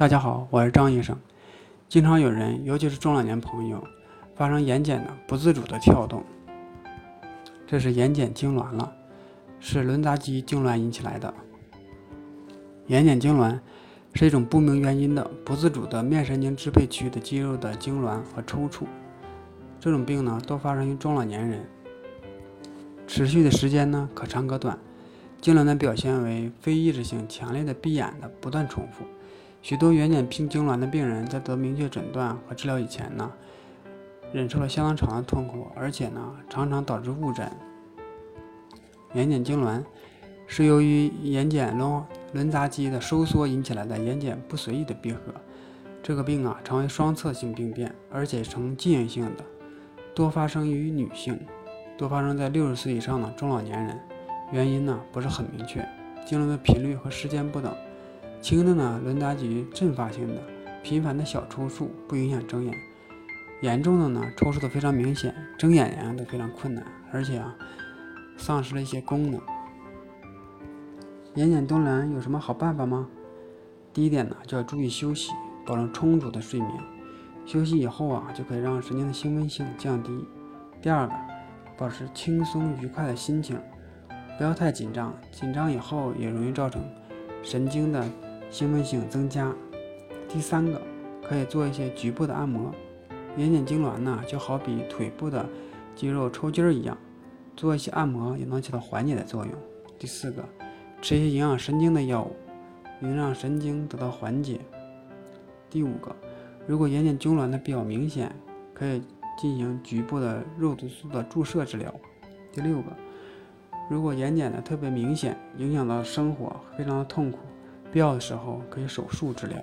大家好，我是张医生。经常有人，尤其是中老年朋友，发生眼睑的不自主的跳动，这是眼睑痉挛了，是轮匝肌痉挛引起来的。眼睑痉挛是一种不明原因的不自主的面神经支配区的肌肉的痉挛和抽搐。这种病呢，多发生于中老年人，持续的时间呢可长可短。痉挛的表现为非意识性、强烈的闭眼的不断重复。许多眼睑病痉挛的病人在得明确诊断和治疗以前呢，忍受了相当长的痛苦，而且呢，常常导致误诊。眼睑痉挛是由于眼睑轮轮匝肌的收缩引起来的眼睑不随意的闭合。这个病啊，常为双侧性病变，而且呈进行性的，多发生于女性，多发生在六十岁以上的中老年人。原因呢不是很明确，痉挛的频率和时间不等。轻的呢，轮匝肌阵发性的，频繁的小抽搐不影响睁眼；严重的呢，抽搐的非常明显，睁眼呀都非常困难，而且啊，丧失了一些功能。眼睑痉挛有什么好办法吗？第一点呢，就要注意休息，保证充足的睡眠。休息以后啊，就可以让神经的兴奋性降低。第二个，保持轻松愉快的心情，不要太紧张，紧张以后也容易造成神经的。兴奋性增加。第三个，可以做一些局部的按摩。眼睑痉挛呢，就好比腿部的肌肉抽筋儿一样，做一些按摩也能起到缓解的作用。第四个，吃一些营养神经的药物，能让神经得到缓解。第五个，如果眼睑痉挛的比较明显，可以进行局部的肉毒素的注射治疗。第六个，如果眼睑的特别明显，影响到生活，非常的痛苦。必要的时候可以手术治疗。